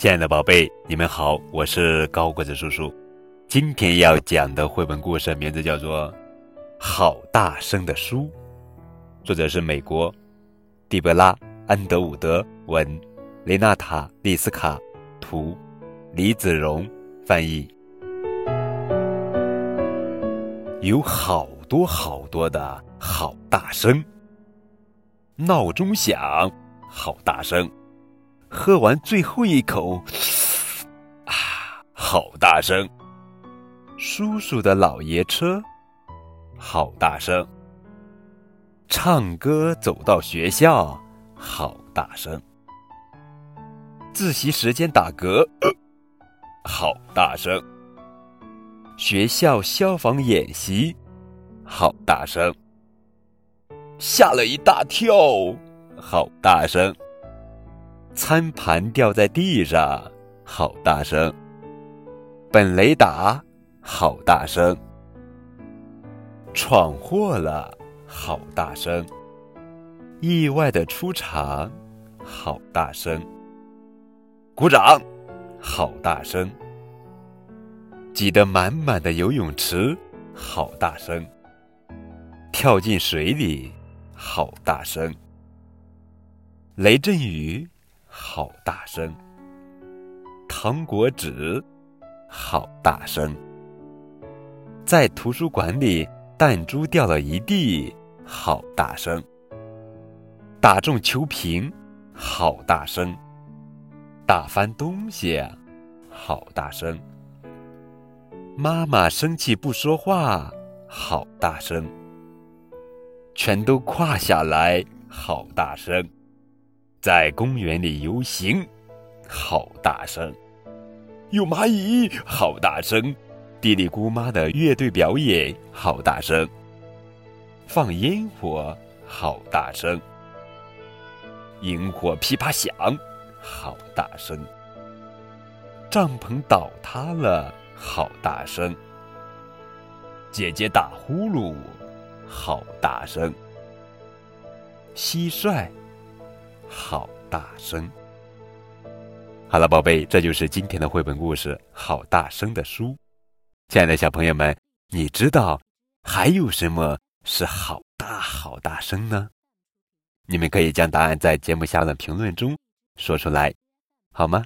亲爱的宝贝，你们好，我是高个子叔叔。今天要讲的绘本故事名字叫做《好大声的书》，作者是美国蒂贝拉·安德伍德文，雷纳塔·利斯卡图，李子荣翻译。有好多好多的好大声，闹钟响，好大声。喝完最后一口，啊，好大声！叔叔的老爷车，好大声！唱歌走到学校，好大声！自习时间打嗝，好大声！学校消防演习，好大声！吓了一大跳，好大声！餐盘掉在地上，好大声！本雷达，好大声！闯祸了，好大声！意外的出场，好大声！鼓掌，好大声！挤得满满的游泳池，好大声！跳进水里，好大声！雷阵雨。好大声！糖果纸，好大声！在图书馆里，弹珠掉了一地，好大声！打中球瓶，好大声！打翻东西，好大声！妈妈生气不说话，好大声！全都跨下来，好大声！在公园里游行，好大声！有蚂蚁，好大声！地里姑妈的乐队表演，好大声！放烟火，好大声！萤火噼啪响，好大声！帐篷倒塌了，好大声！姐姐打呼噜，好大声！蟋蟀。好大声！好了，宝贝，这就是今天的绘本故事《好大声的书》。亲爱的小朋友们，你知道还有什么是好大好大声呢？你们可以将答案在节目下的评论中说出来，好吗？